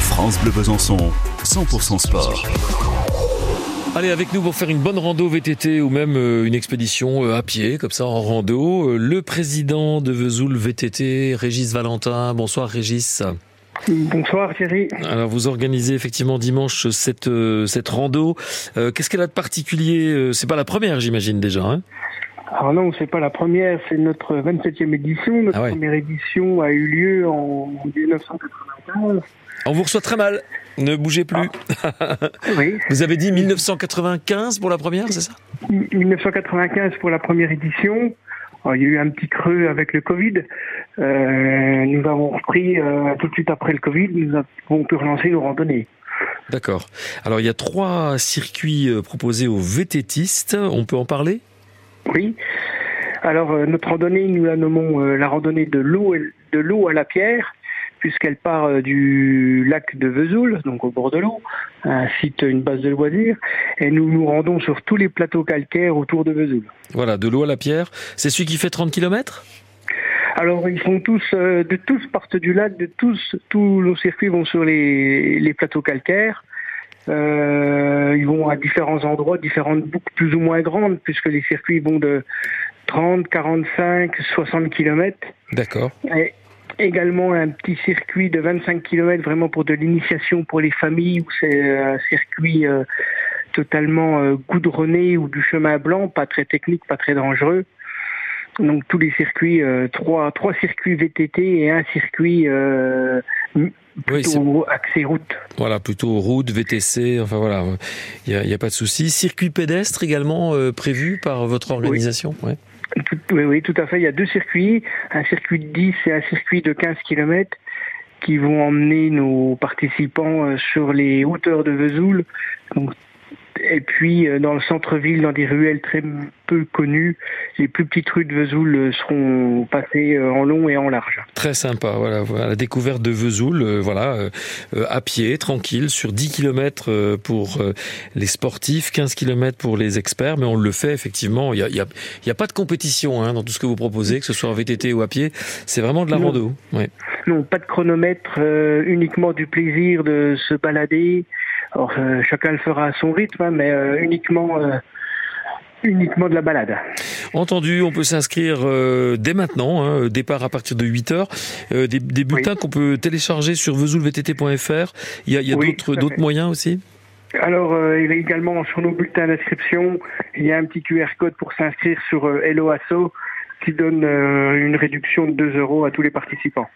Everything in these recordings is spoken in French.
France Bleu Besançon, 100% sport. Allez avec nous pour faire une bonne rando VTT ou même euh, une expédition euh, à pied, comme ça en rando. Euh, Le président de Vesoul VTT, Régis Valentin. Bonsoir Régis. Bonsoir Thierry. Alors vous organisez effectivement dimanche cette cette rando. Qu'est-ce qu'elle a de particulier? C'est pas la première, j'imagine déjà. Hein? Alors non, c'est pas la première, c'est notre 27e édition. Notre Ah ouais. première édition a eu lieu en 1995. On vous reçoit très mal. Ne bougez plus. Oui, Vous avez dit 1995 pour la première, c'est ça? 1995 pour la première édition. Alors, il y a eu un petit creux avec le Covid. Euh, nous avons repris euh, tout de suite après le Covid. Nous avons pu relancer nos randonnées. D'accord. Alors il y a trois circuits euh, proposés aux VTTistes. On peut en parler? Oui. Alors euh, notre randonnée, nous la nommons euh, la randonnée de l'eau et- de l'eau à la pierre, puisqu'elle part euh, du lac de Vesoul, donc au bord de l'eau, un site, une base de loisirs, et nous nous rendons sur tous les plateaux calcaires autour de Vesoul. Voilà, de l'eau à la pierre. C'est celui qui fait 30 km Alors ils sont tous, de tous partent du lac, de tous, tous nos circuits vont sur les, les plateaux calcaires. Euh, ils vont à différents endroits, différentes boucles plus ou moins grandes, puisque les circuits vont de 30, 45, 60 kilomètres. D'accord. Et également un petit circuit de 25 km vraiment pour de l'initiation pour les familles où c'est un circuit euh, totalement euh, goudronné ou du chemin blanc, pas très technique, pas très dangereux. Donc tous les circuits, euh, trois, trois circuits VTT et un circuit m- Oui, c'est- plutôt axé route. Voilà, plutôt route, VTC, enfin voilà, il n'y a, a pas de souci. Circuit pédestre également euh, prévu par votre organisation ouais. Tout- oui, oui, tout à fait. Il y a deux circuits, un circuit de 10 et un circuit de 15 km qui vont emmener nos participants euh, sur les hauteurs de Vesoul. Donc, et puis euh, dans le centre-ville, dans des ruelles très peu connues, les plus petites rues de Vesoul euh, seront passées euh, en long et en large. Très sympa, voilà, voilà, la découverte de Vesoul, euh, voilà, euh, à pied, tranquille, sur 10 km pour les sportifs, 15 km pour les experts, mais on le fait effectivement, il n'y a, y a, y a pas de compétition hein, dans tout ce que vous proposez, que ce soit en VTT ou à pied, c'est vraiment de la Non. rando. Ouais. Non, pas de chronomètre, euh, uniquement du plaisir de se balader. Alors, euh, chacun le fera à son rythme, hein, mais euh, uniquement, euh, uniquement de la balade. Entendu, on peut s'inscrire euh, dès maintenant, hein, départ à partir de 8 heures. Euh, des, des bulletins qu'on peut télécharger sur vesoulvtt.fr. Il y a, il y a Oui, d'autres moyens aussi? Alors, euh, il y a également sur nos bulletins d'inscription, il y a un petit QR code pour s'inscrire sur Hello Asso qui donne une réduction de 2 euros à tous les participants.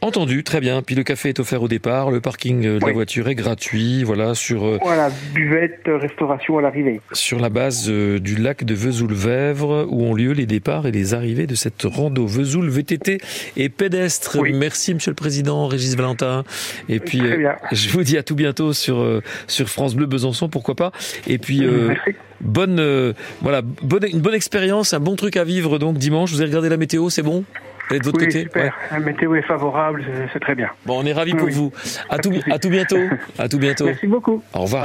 Entendu, très bien. Puis le café est offert au départ, le parking de la voiture est gratuit, voilà, sur, euh, Voilà, buvette, euh, restauration à l'arrivée. sur la base euh, du lac de Vesoul-Vèvre où ont lieu les départs et les arrivées de cette rando Vesoul VTT et pédestre. Oui. Merci Monsieur le Président, Régis Valentin. Et puis je vous dis à tout bientôt sur sur France Bleu Besançon, pourquoi pas. Et puis euh, bonne euh, voilà bonne une bonne expérience, un bon truc à vivre donc dimanche. Vous avez regardé la météo, c'est bon? Est de votre Oui, côté super. Ouais. La météo est favorable, c'est- très bien. Bon, on est ravis pour vous. À tout à tout bientôt. À tout bientôt. Merci beaucoup. Au revoir.